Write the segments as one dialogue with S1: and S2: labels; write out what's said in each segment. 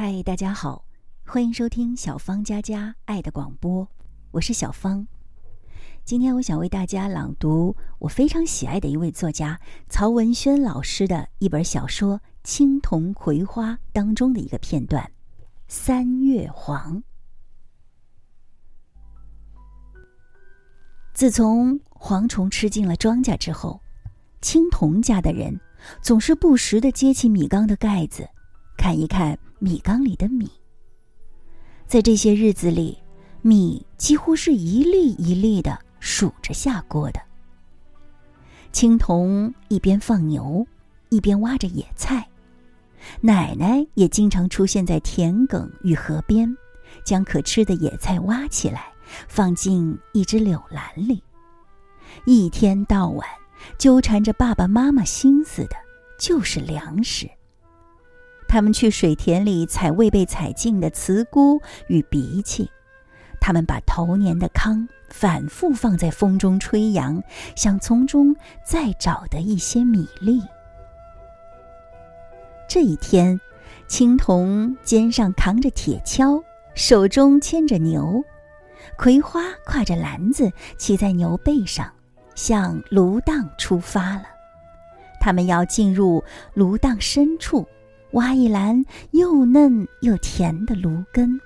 S1: 嗨，大家好，欢迎收听小芳家家爱的广播，我是小芳。今天我想为大家朗读我非常喜爱的一位作家曹文轩老师的一本小说《青铜葵花》当中的一个片段《三月黄》。自从蝗虫吃尽了庄稼之后，青铜家的人总是不时的揭起米缸的盖子，看一看。米缸里的米，在这些日子里，米几乎是一粒一粒的数着下锅的。青铜一边放牛，一边挖着野菜，奶奶也经常出现在田埂与河边，将可吃的野菜挖起来，放进一只柳篮里。一天到晚，纠缠着爸爸妈妈心思的就是粮食。他们去水田里采未被采尽的茨菇与荸荠，他们把头年的糠反复放在风中吹扬，想从中再找得一些米粒。这一天，青铜肩上扛着铁锹，手中牵着牛，葵花挎着篮子骑在牛背上，向芦荡出发了。他们要进入芦荡深处。挖一篮又嫩又甜的芦根。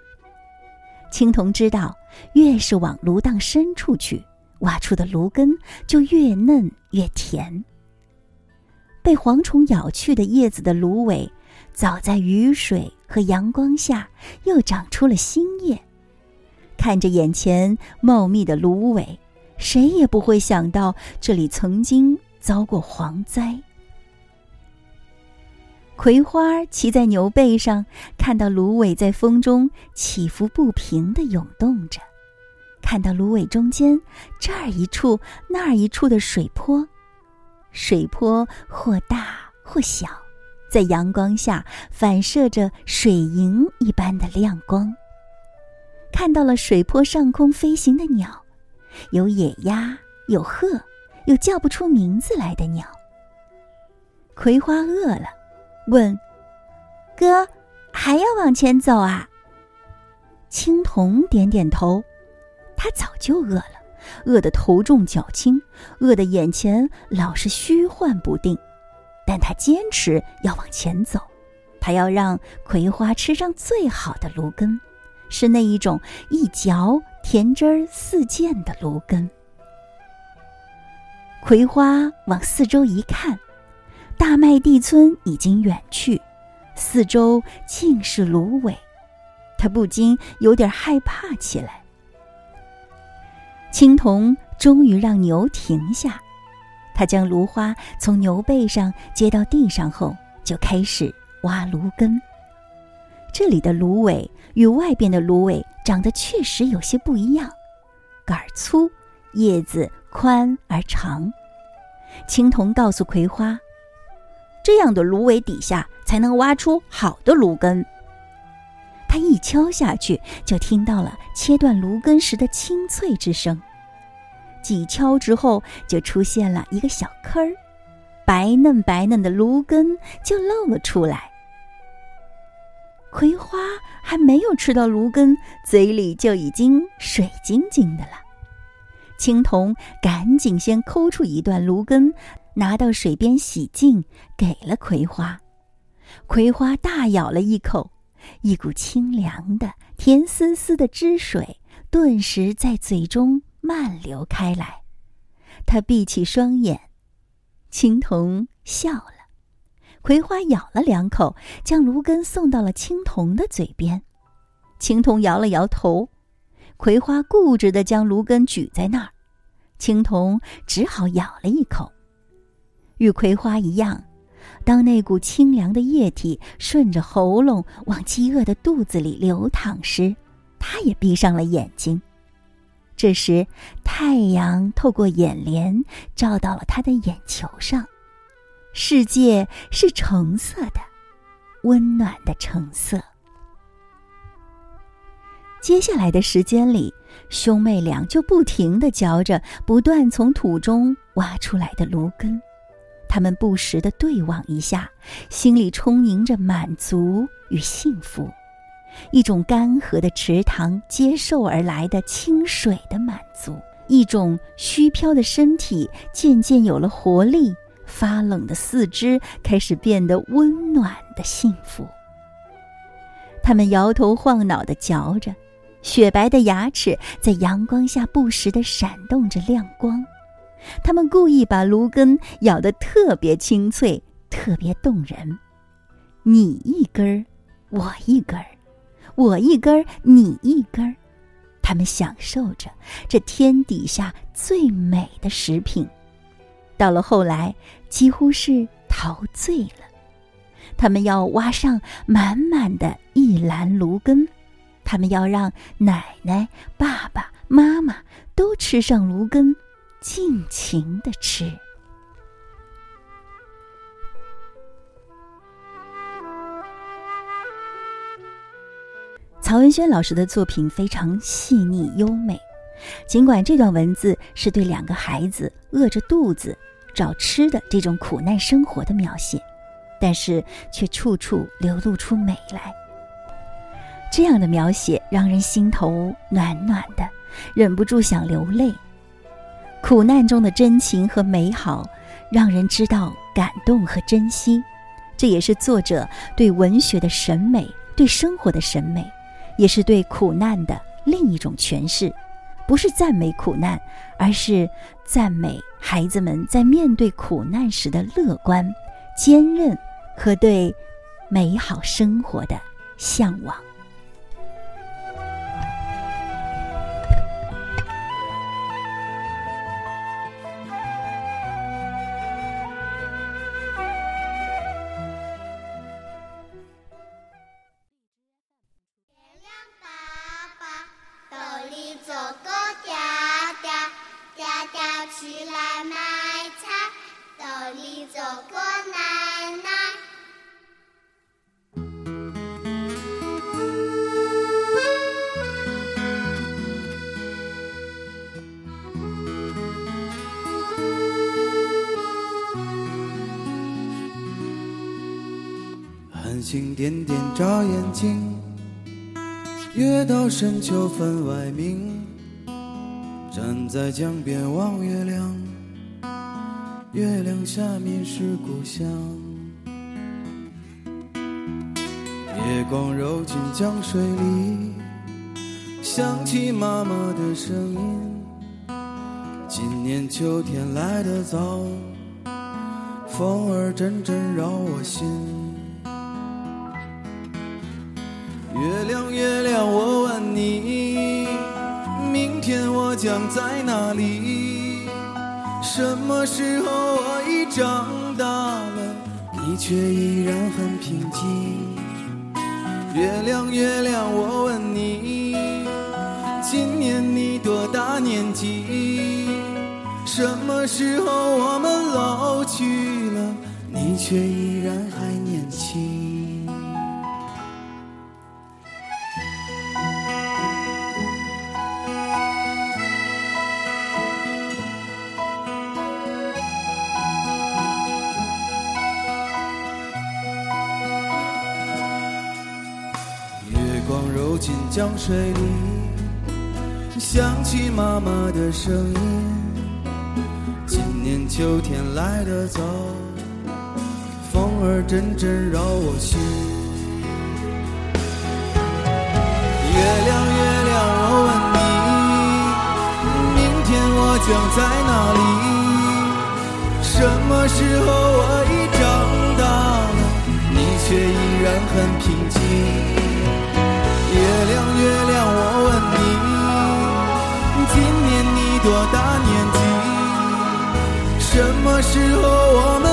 S1: 青铜知道，越是往芦荡深处去，挖出的芦根就越嫩越甜。被蝗虫咬去的叶子的芦苇，早在雨水和阳光下又长出了新叶。看着眼前茂密的芦苇，谁也不会想到这里曾经遭过蝗灾。葵花骑在牛背上，看到芦苇在风中起伏不平地涌动着，看到芦苇中间这儿一处那儿一处的水坡，水坡或大或小，在阳光下反射着水银一般的亮光。看到了水坡上空飞行的鸟，有野鸭，有鹤，有叫不出名字来的鸟。葵花饿了。问：“哥，还要往前走啊？”青铜点点头，他早就饿了，饿得头重脚轻，饿得眼前老是虚幻不定，但他坚持要往前走，他要让葵花吃上最好的芦根，是那一种一嚼甜汁儿四溅的芦根。葵花往四周一看。大麦地村已经远去，四周尽是芦苇，他不禁有点害怕起来。青铜终于让牛停下，他将芦花从牛背上接到地上后，就开始挖芦根。这里的芦苇与外边的芦苇长得确实有些不一样，杆儿粗，叶子宽而长。青铜告诉葵花。这样的芦苇底下才能挖出好的芦根。他一敲下去，就听到了切断芦根时的清脆之声。几敲之后，就出现了一个小坑儿，白嫩白嫩的芦根就露了出来。葵花还没有吃到芦根，嘴里就已经水晶晶的了。青铜赶紧先抠出一段芦根。拿到水边洗净，给了葵花。葵花大咬了一口，一股清凉的、甜丝丝的汁水顿时在嘴中漫流开来。他闭起双眼，青铜笑了。葵花咬了两口，将芦根送到了青铜的嘴边。青铜摇了摇头，葵花固执地将芦根举在那儿，青铜只好咬了一口。与葵花一样，当那股清凉的液体顺着喉咙往饥饿的肚子里流淌时，他也闭上了眼睛。这时，太阳透过眼帘照到了他的眼球上，世界是橙色的，温暖的橙色。接下来的时间里，兄妹俩就不停地嚼着不断从土中挖出来的芦根。他们不时的对望一下，心里充盈着满足与幸福。一种干涸的池塘接受而来的清水的满足，一种虚飘的身体渐渐有了活力，发冷的四肢开始变得温暖的幸福。他们摇头晃脑地嚼着，雪白的牙齿在阳光下不时地闪动着亮光。他们故意把芦根咬得特别清脆，特别动人。你一根儿，我一根儿，我一根儿，你一根儿。他们享受着这天底下最美的食品，到了后来，几乎是陶醉了。他们要挖上满满的一篮芦根，他们要让奶奶、爸爸妈妈都吃上芦根，尽情的吃。曹文轩老师的作品非常细腻优美，尽管这段文字是对两个孩子饿着肚子找吃的这种苦难生活的描写。但是却处处流露出美来。这样的描写让人心头暖暖的，忍不住想流泪。苦难中的真情和美好，让人知道感动和珍惜。这也是作者对文学的审美，对生活的审美，也是对苦难的另一种诠释。不是赞美苦难，而是赞美孩子们在面对苦难时的乐观、坚韧。和对美好生活的向往。
S2: 点点眨眼睛，月到深秋分外明。站在江边望月亮，月亮下面是故乡。月光揉进江水里，想起妈妈的声音。今年秋天来得早，风儿阵阵扰我心。月亮，月亮，我问你，明天我将在哪里？什么时候我已长大了，你却依然很平静。月亮，月亮，我问你，今年你多大年纪？什么时候我们老去了，你却依然还年轻？走进江水里，想起妈妈的声音。今年秋天来得早，风儿阵阵扰我心。月亮，月亮，我问你，明天我将在哪里？什么时候我已长大了，你却依然很平静。时候我们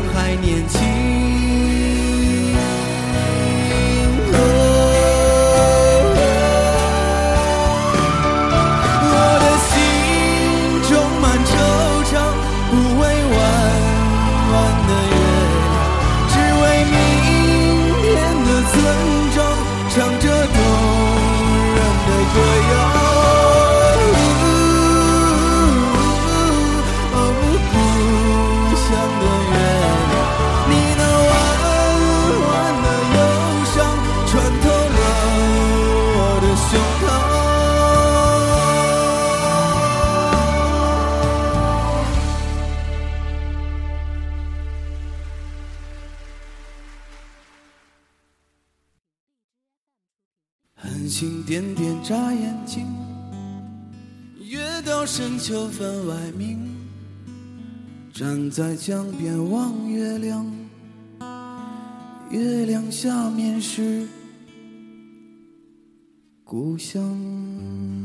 S2: 还年轻。
S3: 到深秋分外明站在江边望月亮月亮下面是故乡。